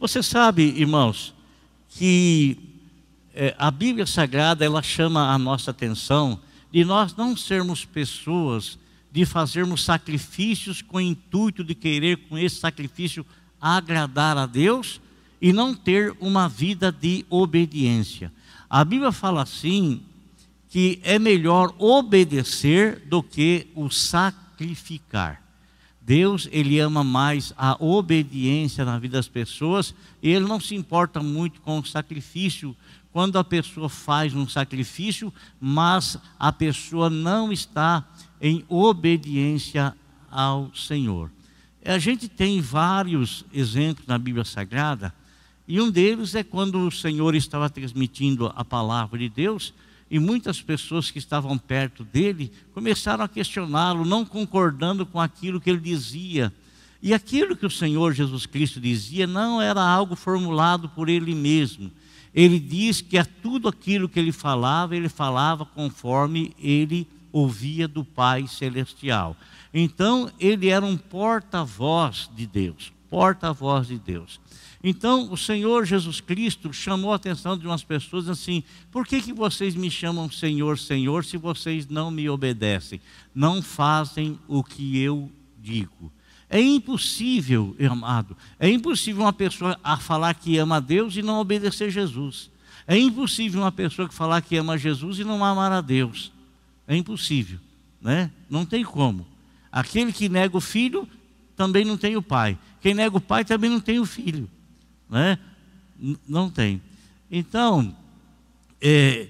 Você sabe, irmãos, que é, a Bíblia Sagrada ela chama a nossa atenção de nós não sermos pessoas de fazermos sacrifícios com o intuito de querer com esse sacrifício agradar a Deus e não ter uma vida de obediência. A Bíblia fala assim que é melhor obedecer do que o sacrificar. Deus, ele ama mais a obediência na vida das pessoas, e ele não se importa muito com o sacrifício quando a pessoa faz um sacrifício, mas a pessoa não está em obediência ao Senhor. A gente tem vários exemplos na Bíblia Sagrada, e um deles é quando o Senhor estava transmitindo a palavra de Deus, e muitas pessoas que estavam perto dele começaram a questioná-lo, não concordando com aquilo que ele dizia. E aquilo que o Senhor Jesus Cristo dizia não era algo formulado por ele mesmo. Ele diz que a tudo aquilo que ele falava, ele falava conforme ele ouvia do Pai Celestial. Então, ele era um porta-voz de Deus, porta-voz de Deus. Então, o Senhor Jesus Cristo chamou a atenção de umas pessoas assim: por que, que vocês me chamam Senhor, Senhor, se vocês não me obedecem? Não fazem o que eu digo. É impossível, amado, é impossível uma pessoa a falar que ama a Deus e não obedecer Jesus. É impossível uma pessoa que falar que ama Jesus e não amar a Deus. É impossível, né? Não tem como. Aquele que nega o filho também não tem o pai. Quem nega o pai também não tem o filho né? Não tem. Então, é,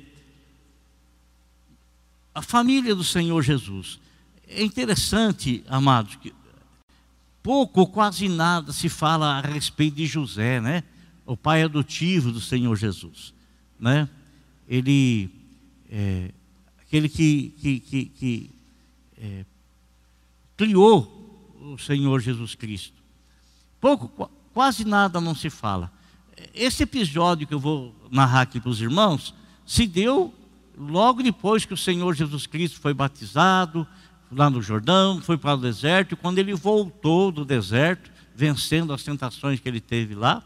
a família do Senhor Jesus. É interessante, amados, que pouco ou quase nada se fala a respeito de José, né? O pai adotivo do Senhor Jesus, né? Ele, é, aquele que, que, que, que é, criou o Senhor Jesus Cristo. Pouco, quase nada não se fala. Esse episódio que eu vou narrar aqui para os irmãos se deu logo depois que o Senhor Jesus Cristo foi batizado lá no Jordão, foi para o deserto, e quando ele voltou do deserto, vencendo as tentações que ele teve lá,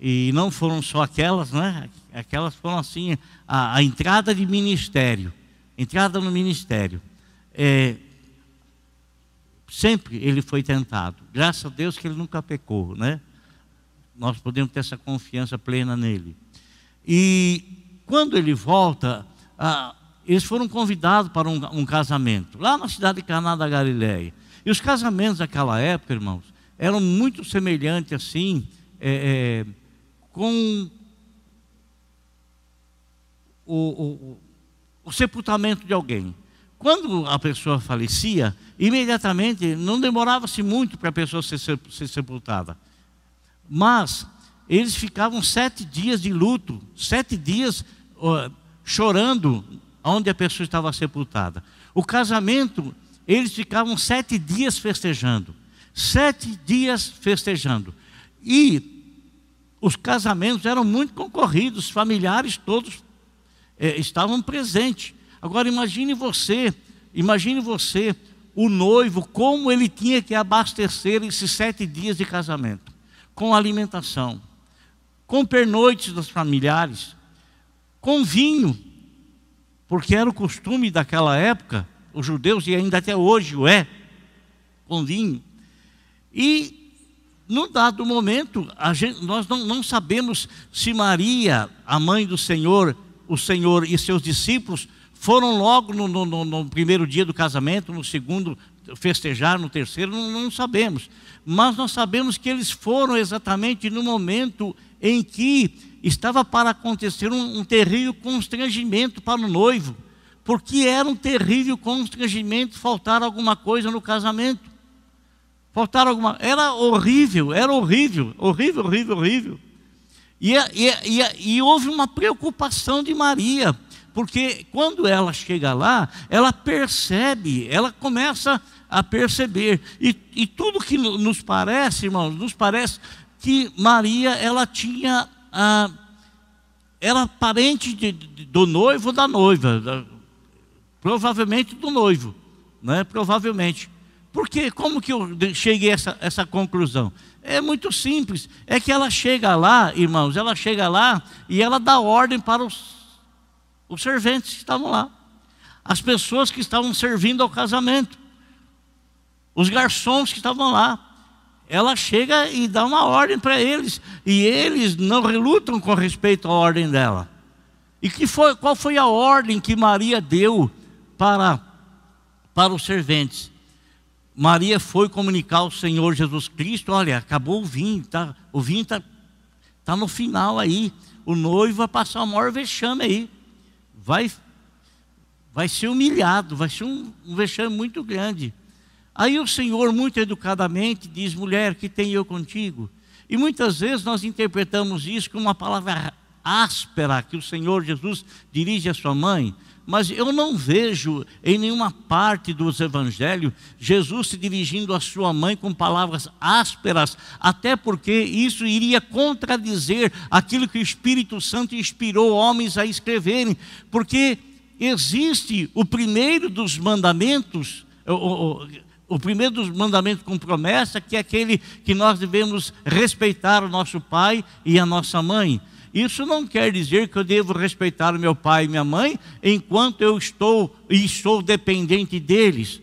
e não foram só aquelas, né? Aquelas foram assim, a, a entrada de ministério, entrada no ministério. É, sempre ele foi tentado. Graças a Deus que ele nunca pecou, né? Nós podemos ter essa confiança plena nele. E quando ele volta, ah, eles foram convidados para um, um, casamento, lá na cidade de Caná da Galileia. E os casamentos daquela época, irmãos, eram muito semelhantes assim, é, é, com o, o, o sepultamento de alguém. Quando a pessoa falecia, imediatamente, não demorava-se muito para a pessoa ser, ser sepultada. Mas eles ficavam sete dias de luto, sete dias chorando onde a pessoa estava sepultada. O casamento, eles ficavam sete dias festejando. Sete dias festejando. E os casamentos eram muito concorridos, os familiares todos eh, estavam presentes. Agora imagine você, imagine você, o noivo, como ele tinha que abastecer esses sete dias de casamento com alimentação, com pernoites dos familiares, com vinho, porque era o costume daquela época, os judeus, e ainda até hoje o é, com vinho. E, num dado momento, gente, nós não, não sabemos se Maria, a mãe do Senhor, o Senhor e seus discípulos, foram logo no, no, no, primeiro dia do casamento, no segundo festejar, no terceiro, não, não sabemos mas nós sabemos que eles foram exatamente no momento em que estava para acontecer um, um terrível constrangimento para o noivo, porque era um terrível constrangimento faltar alguma coisa no casamento. Faltar alguma. Era horrível, era horrível, horrível, horrível, horrível. E, e, e, e houve uma preocupação de Maria, porque quando ela chega lá, ela percebe, ela começa a perceber. E, e tudo que nos parece, irmãos, nos parece que Maria, ela tinha, ah, era parente de, de, do noivo da noiva, da, provavelmente do noivo, né? provavelmente. Porque como que eu cheguei a essa, essa conclusão? É muito simples. É que ela chega lá, irmãos, ela chega lá e ela dá ordem para os, os serventes que estavam lá. As pessoas que estavam servindo ao casamento. Os garçons que estavam lá. Ela chega e dá uma ordem para eles. E eles não relutam com respeito à ordem dela. E que foi, qual foi a ordem que Maria deu para, para os serventes? Maria foi comunicar ao Senhor Jesus Cristo: olha, acabou o vinho, tá, o vinho está tá no final aí. O noivo vai passar o maior vexame aí. Vai, vai ser humilhado, vai ser um, um vexame muito grande. Aí o Senhor, muito educadamente, diz: mulher, que tenho eu contigo? E muitas vezes nós interpretamos isso como uma palavra áspera que o Senhor Jesus dirige à sua mãe, mas eu não vejo em nenhuma parte dos evangelhos Jesus se dirigindo à sua mãe com palavras ásperas, até porque isso iria contradizer aquilo que o Espírito Santo inspirou homens a escreverem, porque existe o primeiro dos mandamentos, o, primeiro dos mandamentos com promessa, que é aquele que nós devemos respeitar o nosso pai e a nossa mãe. Isso não quer dizer que eu devo respeitar o meu pai e minha mãe enquanto eu estou e sou dependente deles.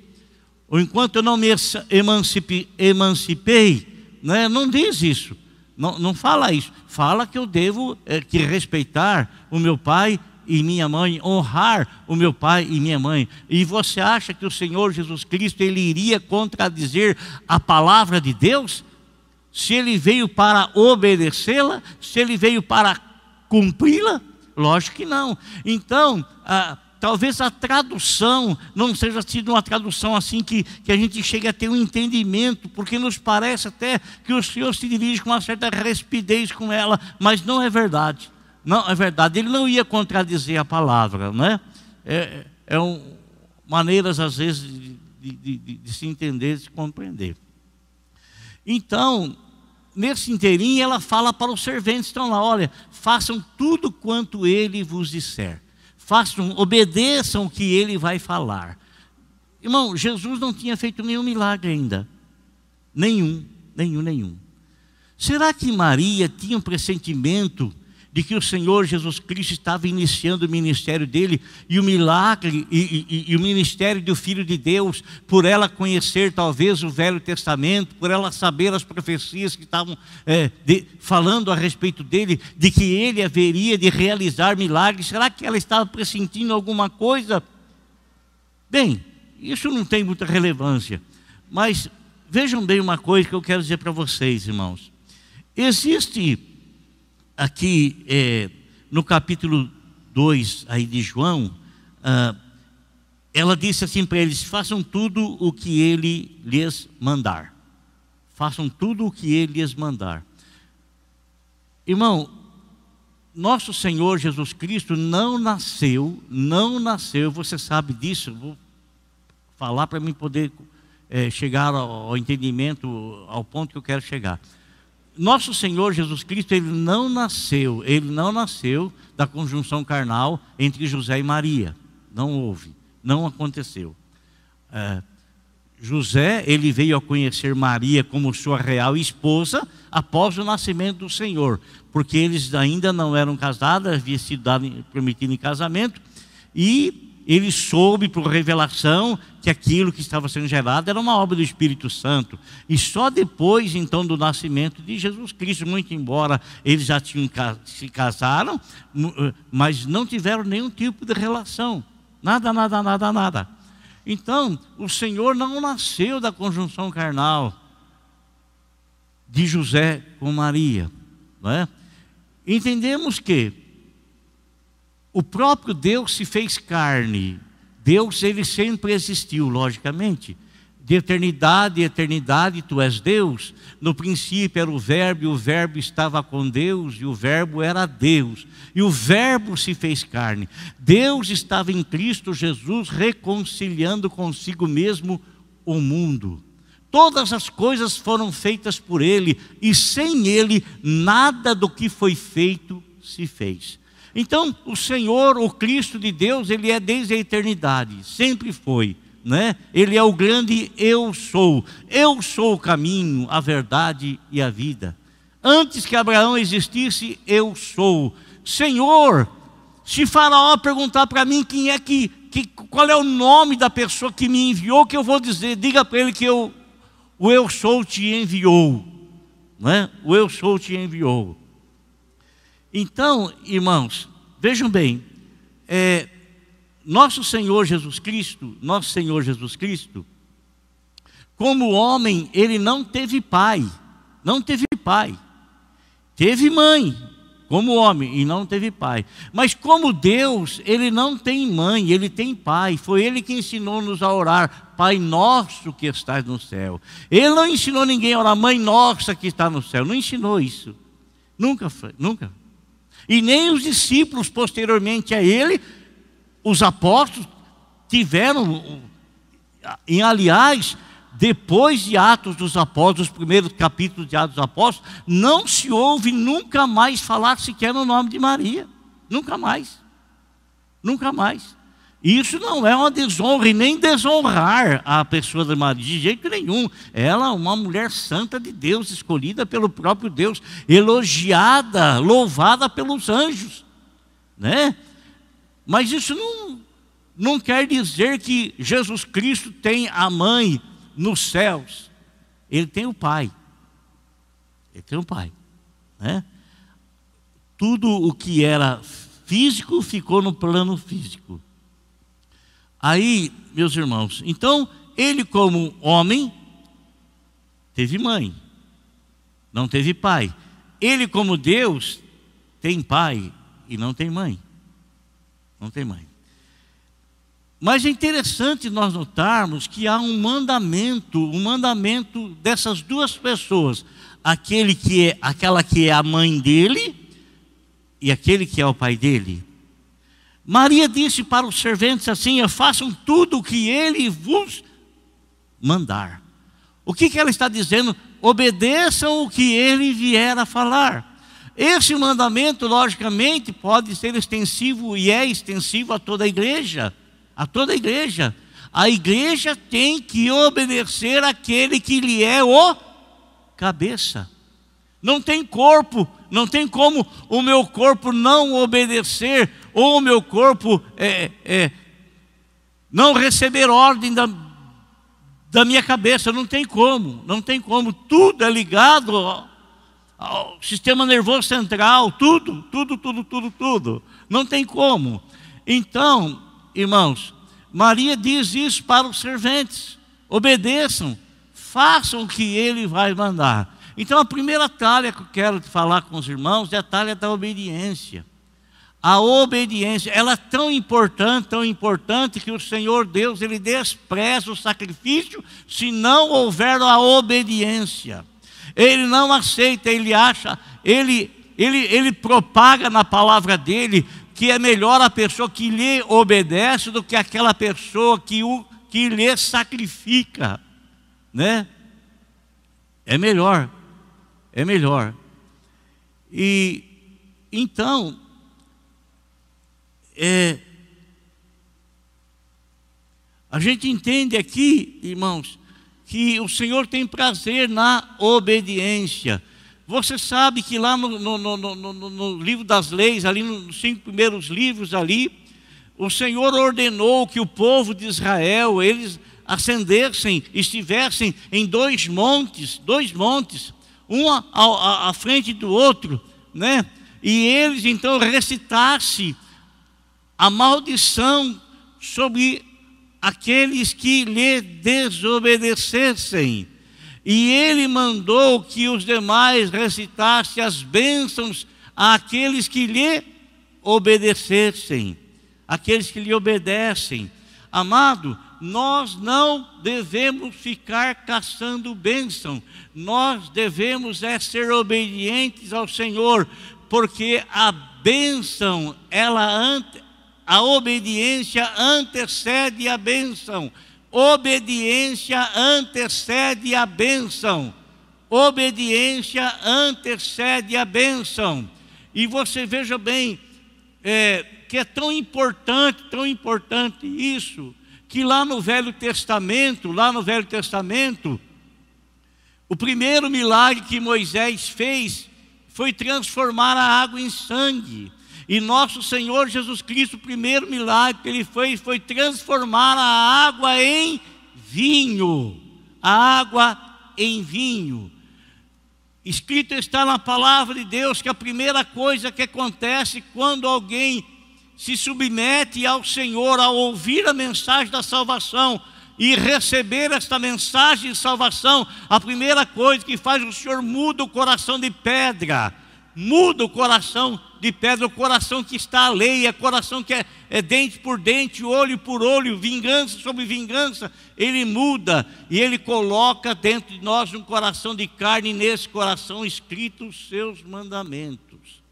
Ou enquanto eu não me emancipei, emancipei né? não diz isso. Não, não fala isso. Fala que eu devo é, que respeitar o meu pai e minha mãe, honrar o meu pai e minha mãe. E você acha que o Senhor Jesus Cristo ele iria contradizer a palavra de Deus? se ele veio para obedecê-la, se ele veio para cumpri-la? Lógico que não. Então, ah, talvez a tradução não seja sido uma tradução assim que, que a gente chegue a ter um entendimento, porque nos parece até que o Senhor se dirige com uma certa respidez com ela, mas não é verdade. Não é verdade. Ele não ia contradizer a palavra, né? É, é um, maneiras às vezes de, de, de, de se entender, de se compreender. Então, nesse inteirinho, ela fala para os serventes estão lá: olha, façam tudo quanto ele vos disser, façam, obedeçam o que ele vai falar. Irmão, Jesus não tinha feito nenhum milagre ainda, nenhum, nenhum, nenhum. Será que Maria tinha um pressentimento de que o Senhor Jesus Cristo estava iniciando o ministério dele e o milagre e, e, e, o ministério do Filho de Deus, por ela conhecer talvez o Velho Testamento, por ela saber as profecias que estavam é, de, falando a respeito dele, de que ele haveria de realizar milagres, será que ela estava pressentindo alguma coisa? Bem, isso não tem muita relevância, mas vejam bem uma coisa que eu quero dizer para vocês, irmãos. Existe aqui é, no capítulo 2 aí de João, ah, ela disse assim para eles: façam tudo o que ele lhes mandar. Façam tudo o que ele lhes mandar. Irmão, nosso Senhor Jesus Cristo não nasceu, não nasceu, você sabe disso, vou falar para mim poder é, chegar ao, ao entendimento, ao ponto que eu quero chegar nosso Senhor Jesus Cristo, ele não nasceu, ele não nasceu da conjunção carnal entre José e Maria. Não houve, não aconteceu. É, José, ele veio a conhecer Maria como sua real esposa após o nascimento do Senhor, porque eles ainda não eram casados, havia sido dado, prometido em casamento, e ele soube por revelação que aquilo que estava sendo gerado era uma obra do Espírito Santo. E só depois, então, do nascimento de Jesus Cristo, muito embora eles já tinham se casaram, eh, mas não tiveram nenhum tipo de relação. Nada, nada, nada, nada. Então, o Senhor não nasceu da conjunção carnal de José com Maria. Não é? Entendemos que o próprio Deus se fez carne. Deus, ele sempre existiu, logicamente. De eternidade eternidade, tu és Deus. No princípio era o Verbo, e o Verbo estava com Deus, e o Verbo era Deus. E o Verbo se fez carne. Deus estava em Cristo Jesus, reconciliando consigo mesmo o mundo. Todas as coisas foram feitas por Ele, e sem Ele, nada do que foi feito se fez. Então, o Senhor, o Cristo de Deus, ele é desde a eternidade, sempre foi, né? Ele é o grande eu sou. Eu sou o caminho, a verdade e a vida. Antes que Abraão existisse, eu sou. Senhor, se Faraó perguntar para mim quem é que, que, qual é o nome da pessoa que me enviou, que eu vou dizer, diga para ele que eu, o eu sou te enviou. Né? O eu sou te enviou. Então, irmãos, vejam bem, é, nosso Senhor Jesus Cristo, nosso Senhor Jesus Cristo, como homem, ele não teve pai, não teve pai. Teve mãe, como homem, e não teve pai. Mas como Deus, ele não tem mãe, ele tem pai. Foi ele que ensinou-nos a orar, Pai nosso que estás no céu. Ele não ensinou ninguém a orar, Mãe nossa que está no céu. Não ensinou isso. Nunca foi, nunca. E nem os discípulos posteriormente a ele os apóstolos tiveram, em aliás, depois de Atos dos Apóstolos, os primeiros capítulos de Atos dos Apóstolos, não se ouve nunca mais falar sequer no nome de Maria. Nunca mais. Nunca mais. Isso não é uma desonra e nem desonrar a pessoa de Maria, de jeito nenhum. Ela é uma mulher santa de Deus, escolhida pelo próprio Deus, elogiada, louvada pelos anjos. Né? Mas isso não, não quer dizer que Jesus Cristo tem a mãe nos céus. Ele tem o Pai. Ele tem o Pai. Né? Tudo o que era físico ficou no plano físico. Aí, meus irmãos, então ele, como homem, teve mãe, não teve pai. Ele, como Deus, tem pai e não tem mãe. Não tem mãe. Mas é interessante nós notarmos que há um mandamento, um mandamento dessas duas pessoas, aquele que é, aquela que é a mãe dele e aquele que é o pai dele. Maria disse para os serventes assim: façam tudo o que ele vos mandar. O que, que ela está dizendo? Obedeçam o que ele vier a falar. Esse mandamento, logicamente, pode ser extensivo e é extensivo a toda a igreja. A toda a igreja. A igreja tem que obedecer aquele que lhe é o cabeça. Não tem corpo, não tem como o meu corpo não obedecer, ou o meu corpo é, é, não receber ordem da, da minha cabeça. Não tem como, não tem como. Tudo é ligado ao sistema nervoso central, tudo, tudo, tudo, tudo, tudo. Não tem como. Então, irmãos, Maria diz isso para os serventes: obedeçam, façam o que ele vai mandar. Então, a primeira talha que eu quero falar com os irmãos é a talha da obediência. A obediência, ela é tão importante, tão importante que o Senhor Deus, ele despreza o sacrifício se não houver a obediência ele não aceita, ele acha, ele, ele, ele propaga na palavra dele que é melhor a pessoa que lhe obedece do que aquela pessoa que, o, que lhe sacrifica, né? É melhor, é melhor. E então, é, a gente entende aqui, irmãos, que o Senhor tem prazer na obediência. Você sabe que lá no, no, no, no, livro das leis, ali nos cinco primeiros livros ali, o Senhor ordenou que o povo de Israel, eles ascendessem, estivessem em dois montes, dois montes, um à, frente do outro, né? E eles então recitassem a maldição sobre aqueles que lhe desobedecessem. E ele mandou que os demais recitassem as bênçãos àqueles que lhe obedecessem, aqueles que lhe obedecem. Amado, nós não devemos ficar caçando bênção, nós devemos é ser obedientes ao Senhor, porque a bênção, ela a obediência antecede a bênção. Obediência antecede a bênção. Obediência antecede a bênção. E você veja bem, é, que é tão importante, tão importante isso, que lá no Velho Testamento, lá no Velho Testamento, o primeiro milagre que Moisés fez foi transformar a água em sangue. E nosso Senhor Jesus Cristo, o primeiro milagre que ele fez foi transformar a água em vinho. A água em vinho. Escrito está na palavra de Deus que a primeira coisa que acontece quando alguém se submete ao Senhor ao ouvir a mensagem da salvação e receber esta mensagem de salvação, a primeira coisa que faz o Senhor muda o coração de pedra, muda o coração de pedra, o coração que está alheio, é coração que é, é dente por dente, olho por olho, vingança sobre vingança, ele muda e ele coloca dentro de nós um coração de carne, e nesse coração escritos os seus mandamentos.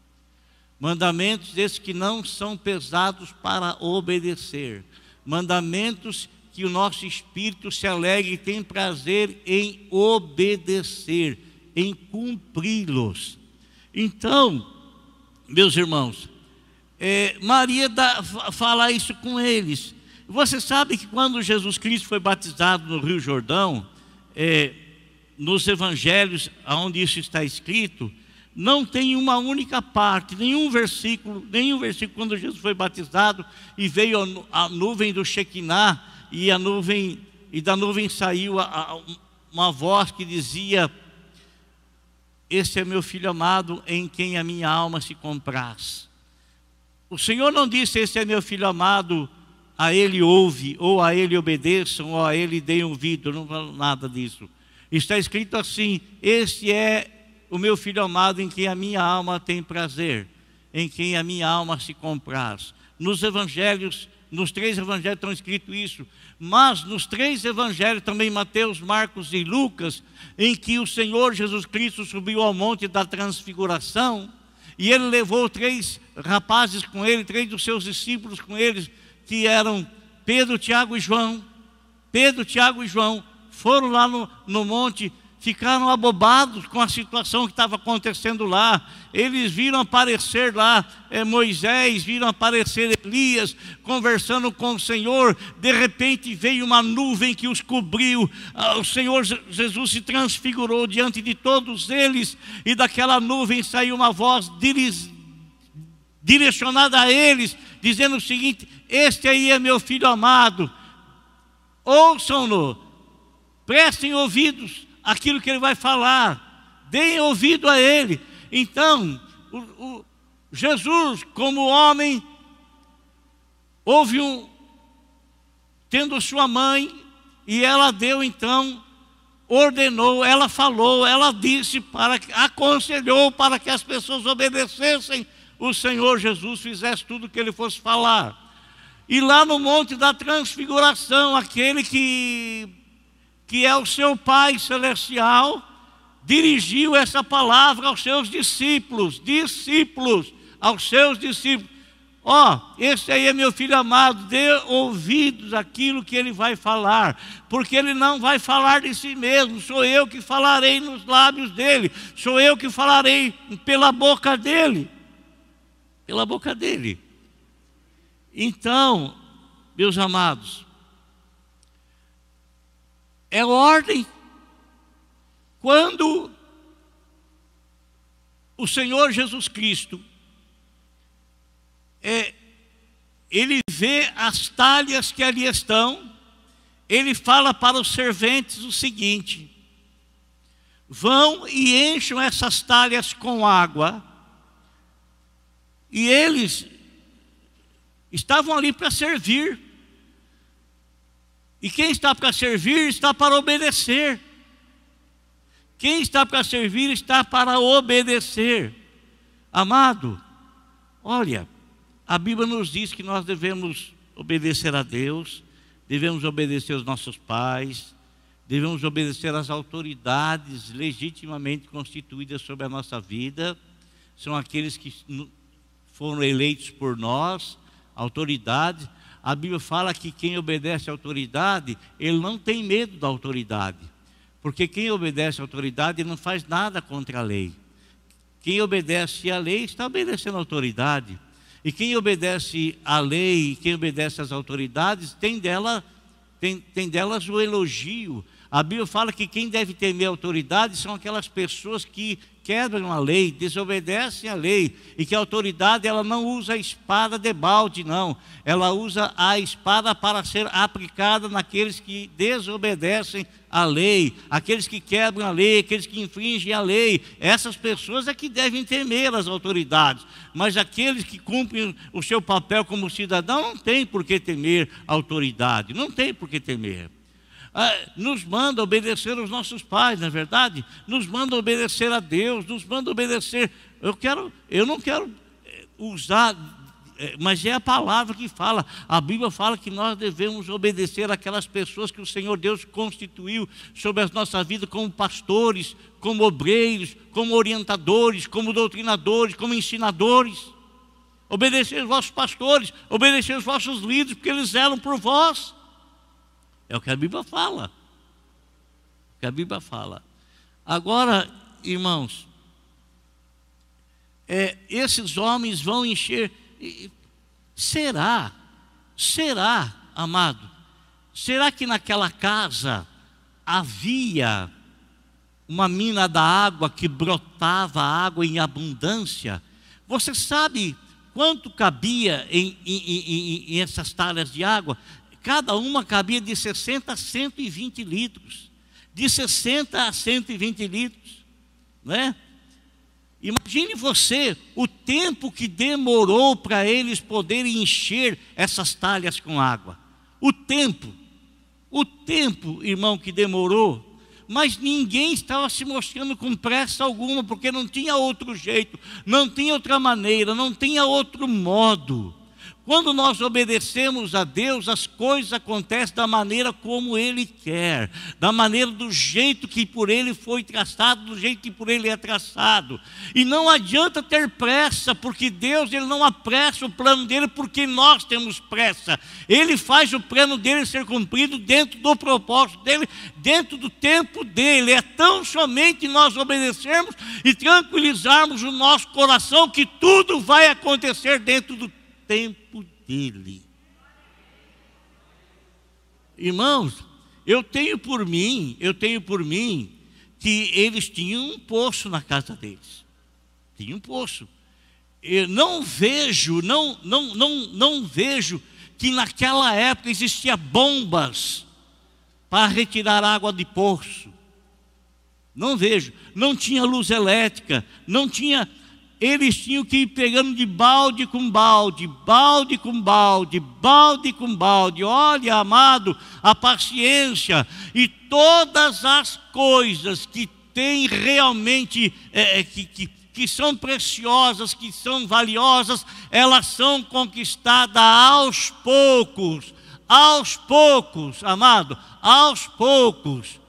Mandamentos esses que não são pesados para obedecer. Mandamentos que o nosso espírito se alegre e tem prazer em obedecer, em cumpri-los. Então, meus irmãos, é, Maria dá, fala isso com eles. Você sabe que quando Jesus Cristo foi batizado no Rio Jordão, é, nos evangelhos, onde isso está escrito, não tem uma única parte, nenhum versículo, nenhum versículo quando Jesus foi batizado e veio a nuvem do Shekinah e a nuvem e da nuvem saiu a, a, uma voz que dizia: Esse é meu filho amado, em quem a minha alma se compraz. O Senhor não disse: Esse é meu filho amado, a ele ouve, ou a ele obedeçam, ou a ele deem ouvido. Não falo nada disso. Está escrito assim: Este é o meu filho amado em quem a minha alma tem prazer, em quem a minha alma se compraz. Nos evangelhos, nos três evangelhos estão escrito isso, mas nos três evangelhos, também Mateus, Marcos e Lucas, em que o Senhor Jesus Cristo subiu ao monte da transfiguração, e ele levou três rapazes com ele, três dos seus discípulos com eles, que eram Pedro, Tiago e João. Pedro, Tiago e João foram lá no, no monte ficaram abobados com a situação que estava acontecendo lá. Eles viram aparecer lá é, Moisés, viram aparecer Elias conversando com o Senhor. De repente veio uma nuvem que os cobriu. Ah, o Senhor Jesus se transfigurou diante de todos eles, e daquela nuvem saiu uma voz direcionada a eles, dizendo o seguinte: Este aí é meu filho amado, ouçam-no, prestem ouvidos aquilo que ele vai falar, deem ouvido a ele. Então, o, o Jesus, como homem, houve um, tendo sua mãe, e ela deu então, ordenou, ela falou, ela disse, para aconselhou para que as pessoas obedecessem o Senhor Jesus, fizesse tudo o que ele fosse falar. E lá no Monte da Transfiguração, aquele que que é o seu Pai Celestial, dirigiu essa palavra aos seus discípulos, discípulos, aos seus discípulos. Ó, oh, esse aí é meu filho amado, dê ouvidos àquilo que ele vai falar, porque ele não vai falar de si mesmo, sou eu que falarei nos lábios dele, sou eu que falarei pela boca dele. Pela boca dele. Então, meus amados, é ordem. Quando o Senhor Jesus Cristo, é, ele vê as talhas que ali estão, ele fala para os serventes o seguinte: vão e encham essas talhas com água, e eles estavam ali para servir. E quem está para servir está para obedecer. Quem está para servir está para obedecer. Amado, olha, a Bíblia nos diz que nós devemos obedecer a Deus, devemos obedecer aos nossos pais, devemos obedecer às autoridades legitimamente constituídas sobre a nossa vida, são aqueles que foram eleitos por nós, autoridades, a Bíblia fala que quem obedece à autoridade, ele não tem medo da autoridade. Porque quem obedece à autoridade não faz nada contra a lei. Quem obedece à lei está obedecendo à autoridade. E quem obedece à lei, quem obedece às autoridades, tem dela tem, tem delas o elogio. A Bíblia fala que quem deve temer autoridade são aquelas pessoas que quebram a lei, desobedecem a lei, e que a autoridade ela não usa a espada de balde, não. Ela usa a espada para ser aplicada naqueles que desobedecem a lei, aqueles que quebram a lei, aqueles que infringem a lei. Essas pessoas é que devem temer as autoridades, mas aqueles que cumprem o seu papel como cidadão não tem por que temer a autoridade, não tem por que temer. Ah, nos manda obedecer aos nossos pais, não é verdade? Nos manda obedecer a Deus, nos manda obedecer. Eu quero, eu não quero eh, usar, eh, mas é a palavra que fala. A Bíblia fala que nós devemos obedecer aquelas pessoas que o Senhor Deus constituiu sobre as nossas vidas como pastores, como obreiros, como orientadores, como doutrinadores, como ensinadores. Obedecer os vossos pastores, obedecer os vossos líderes, porque eles zelam por vós. É o que a Bíblia fala. O que a Bíblia fala. Agora, irmãos, é, esses homens vão encher. Será? Será, amado? Será que naquela casa havia uma mina da água que brotava água em abundância? Você sabe quanto cabia em, em, em, em essas talhas de água? Cada uma cabia de 60 a 120 litros. De 60 a 120 litros. Né? Imagine você o tempo que demorou para eles poderem encher essas talhas com água. O tempo. O tempo, irmão, que demorou. Mas ninguém estava se mostrando com pressa alguma, porque não tinha outro jeito, não tinha outra maneira, não tinha outro modo. Quando nós obedecemos a Deus, as coisas acontecem da maneira como Ele quer, da maneira do jeito que por Ele foi traçado, do jeito que por Ele é traçado. E não adianta ter pressa, porque Deus ele não apressa o plano dele, porque nós temos pressa. Ele faz o plano dele ser cumprido dentro do propósito dele, dentro do tempo dele. É tão somente nós obedecermos e tranquilizarmos o nosso coração que tudo vai acontecer dentro do tempo dele. Irmãos, eu tenho por mim, eu tenho por mim que eles tinham um poço na casa deles. Tinha um poço. Eu não vejo, não, não, não, não vejo que naquela época existia bombas para retirar água de poço. Não vejo. Não tinha luz elétrica, não tinha eles tinham que ir pegando de balde com balde, balde com balde, balde com balde. Olha, amado, a paciência e todas as coisas que têm realmente, é, é, que, que, que são preciosas, que são valiosas, elas são conquistadas aos poucos, aos poucos, amado, aos poucos.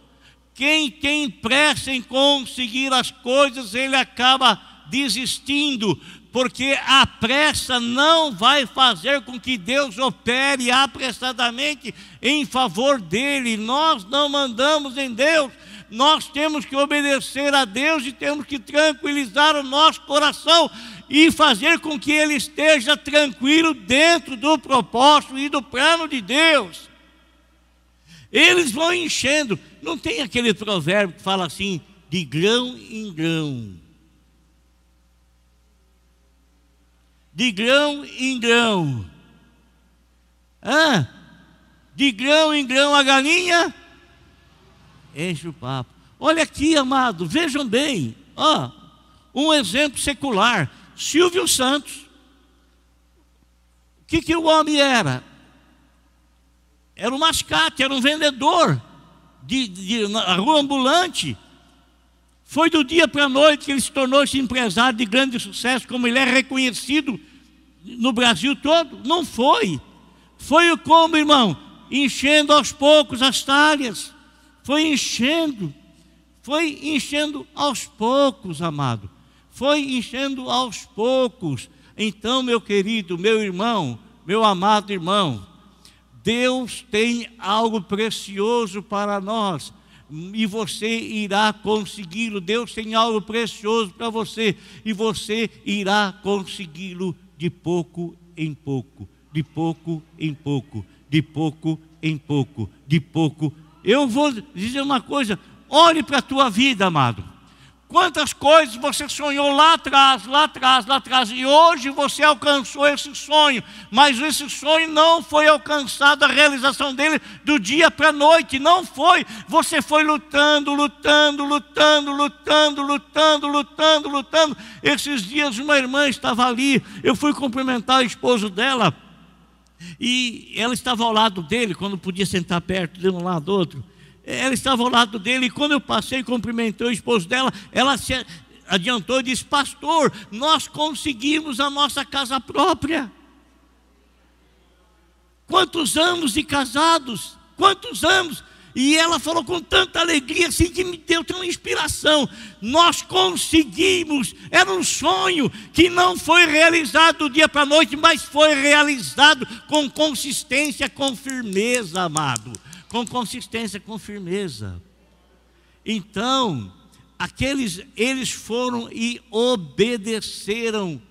Quem tem pressa em conseguir as coisas, ele acaba desistindo, porque a pressa não vai fazer com que Deus opere apressadamente em favor dele. Nós não mandamos em Deus, nós temos que obedecer a Deus e temos que tranquilizar o nosso coração e fazer com que ele esteja tranquilo dentro do propósito e do plano de Deus. Eles vão enchendo, não tem aquele provérbio que fala assim, de grão em grão de grão em grão. Ah, de grão em grão a galinha enche o papo. Olha aqui, amado, vejam bem, ó, um exemplo secular. Silvio Santos. O que, que o homem era? Era um mascate, era um vendedor de, de, na rua ambulante. Foi do dia para a noite que ele se tornou esse empresário de grande sucesso, como ele é reconhecido no Brasil todo? Não foi. Foi como, irmão? Enchendo aos poucos as talhas. Foi enchendo. Foi enchendo aos poucos, amado. Foi enchendo aos poucos. Então, meu querido, meu irmão, meu amado irmão, Deus tem algo precioso para nós e você irá consegui-lo. Deus tem algo precioso para você e você irá consegui-lo de pouco em pouco, de pouco em pouco, de pouco em pouco, de pouco. Eu vou dizer uma coisa: olhe para a tua vida, amado. Quantas coisas você sonhou lá atrás, lá atrás, lá atrás, e hoje você alcançou esse sonho, mas esse sonho não foi alcançado, a realização dele do dia para a noite, não foi. Você foi lutando, lutando, lutando, lutando, lutando, lutando, lutando. Esses dias uma irmã estava ali, eu fui cumprimentar o esposo dela, e ela estava ao lado dele, quando podia sentar perto de um lado do outro ela estava ao lado dele, e quando eu passei e cumprimentei o esposo dela, ela se adiantou e disse: Pastor, nós conseguimos a nossa casa própria. Quantos anos de casados? Quantos anos? E ela falou com tanta alegria, assim que me deu uma inspiração. Nós conseguimos, era um sonho que não foi realizado do dia para a noite, mas foi realizado com consistência, com firmeza, amado com consistência, com firmeza. Então, aqueles eles foram e obedeceram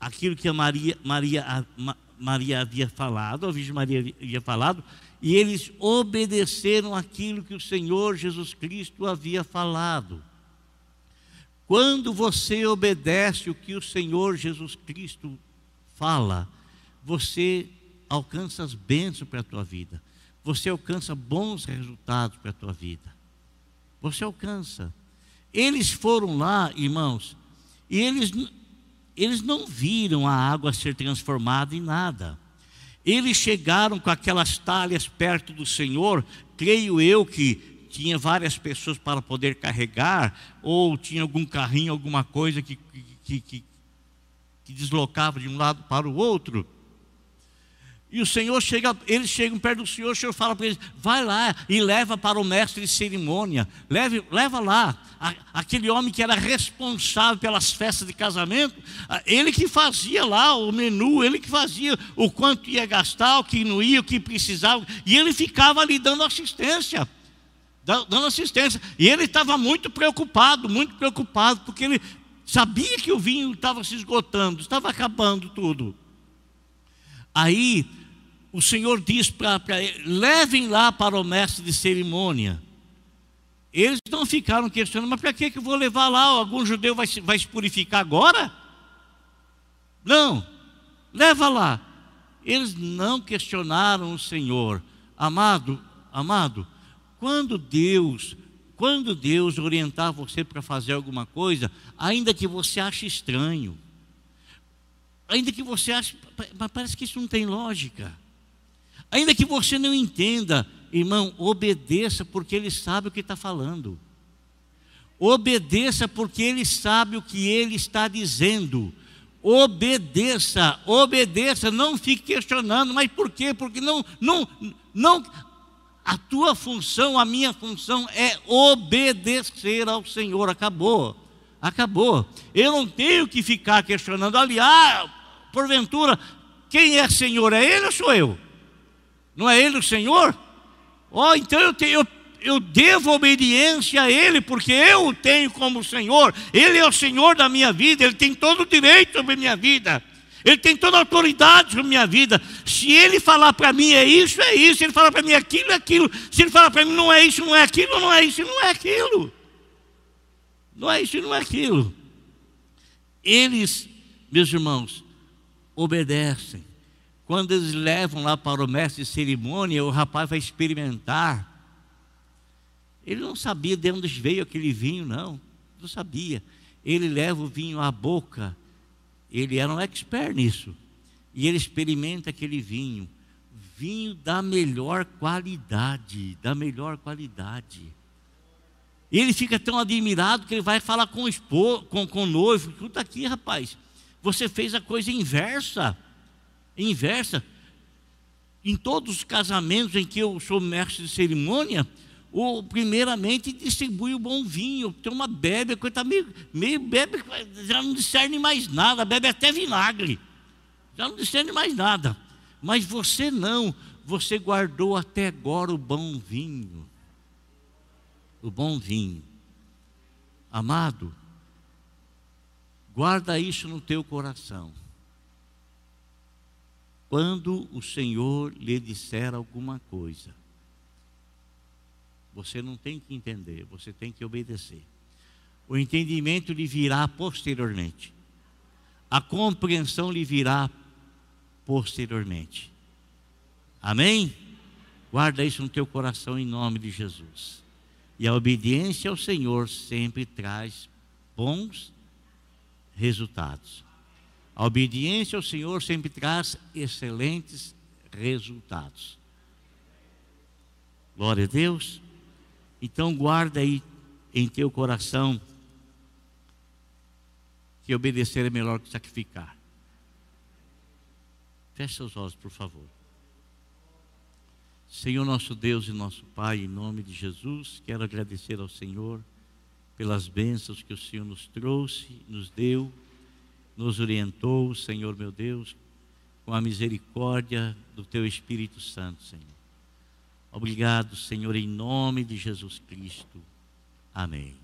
aquilo que a Maria, Maria, a, Maria havia falado, a Virgem Maria havia falado, e eles obedeceram aquilo que o Senhor Jesus Cristo havia falado. Quando você obedece o que o Senhor Jesus Cristo fala, você alcança as bênçãos para a tua vida você alcança bons resultados para a tua vida. Você alcança. Eles foram lá, irmãos, e eles, eles não viram a água ser transformada em nada. Eles chegaram com aquelas talhas perto do Senhor, creio eu que tinha várias pessoas para poder carregar, ou tinha algum carrinho, alguma coisa que, que, que, que deslocava de um lado para o outro. E o Senhor chega, eles chegam perto do Senhor, o Senhor fala para eles: vai lá e leva para o mestre de cerimônia, leve, leva lá a, aquele homem que era responsável pelas festas de casamento, ele que fazia lá o menu, ele que fazia o quanto ia gastar, o que não ia, o que precisava, e ele ficava ali dando assistência, dando assistência. E ele estava muito preocupado, muito preocupado, porque ele sabia que o vinho estava se esgotando, estava acabando tudo. Aí o Senhor diz para ele: levem lá para o mestre de cerimônia. Eles não ficaram questionando, mas para que, que eu vou levar lá? Algum judeu vai, vai se purificar agora? Não, leva lá. Eles não questionaram o Senhor. Amado, amado, quando Deus, quando Deus orientar você para fazer alguma coisa, ainda que você ache estranho, ainda que você ache, mas parece que isso não tem lógica. Ainda que você não entenda, irmão, obedeça porque ele sabe o que está falando. Obedeça porque ele sabe o que ele está dizendo. Obedeça, obedeça, não fique questionando, mas por quê? Porque não, não, não, a tua função, a minha função é obedecer ao Senhor, acabou, acabou. Eu não tenho que ficar questionando, aliás, porventura, quem é Senhor? É Ele ou sou eu? Não é Ele o Senhor? Oh, então eu, tenho, eu, eu devo obediência a Ele, porque eu o tenho como Senhor. Ele é o Senhor da minha vida, Ele tem todo o direito sobre minha vida. Ele tem toda a autoridade sobre minha vida. Se Ele falar para mim é isso, é isso. Se Ele falar para mim aquilo, é aquilo. Se Ele falar para mim não é isso, não é aquilo, não é isso, não é aquilo. Não é isso, não é aquilo. Eles, meus irmãos, obedecem. Quando eles levam lá para o mestre de cerimônia, o rapaz vai experimentar. Ele não sabia de onde veio aquele vinho, não. Não sabia. Ele leva o vinho à boca. Ele era um expert nisso. E ele experimenta aquele vinho. Vinho da melhor qualidade. Da melhor qualidade. Ele fica tão admirado que ele vai falar com o esposo, com, com o noivo. Escuta aqui, rapaz. Você fez a coisa inversa inversa. Em todos os casamentos em que eu sou mestre de cerimônia, o, primeiramente distribui o bom vinho. Tem uma bebe, coisa está meio, meio bebe, já não discerne mais nada, bebe até vinagre. Já não discerne mais nada. Mas você não, você guardou até agora o bom vinho. O bom vinho. Amado, guarda isso no teu coração. Quando o Senhor lhe disser alguma coisa. Você não tem que entender, você tem que obedecer. O entendimento lhe virá posteriormente. A compreensão lhe virá posteriormente. Amém? Guarda isso no teu coração em nome de Jesus. E a obediência ao Senhor sempre traz bons resultados. A obediência ao Senhor sempre traz excelentes resultados. Glória a Deus. Então guarda aí em teu coração que obedecer é melhor que sacrificar. Feche seus olhos, por favor. Senhor nosso Deus e nosso Pai, em nome de Jesus, quero agradecer ao Senhor pelas bênçãos que o Senhor nos trouxe, nos deu, nos orientou, Senhor meu Deus, com a misericórdia do Teu Espírito Santo, Senhor. Obrigado, Senhor, em nome de Jesus Cristo. Amém.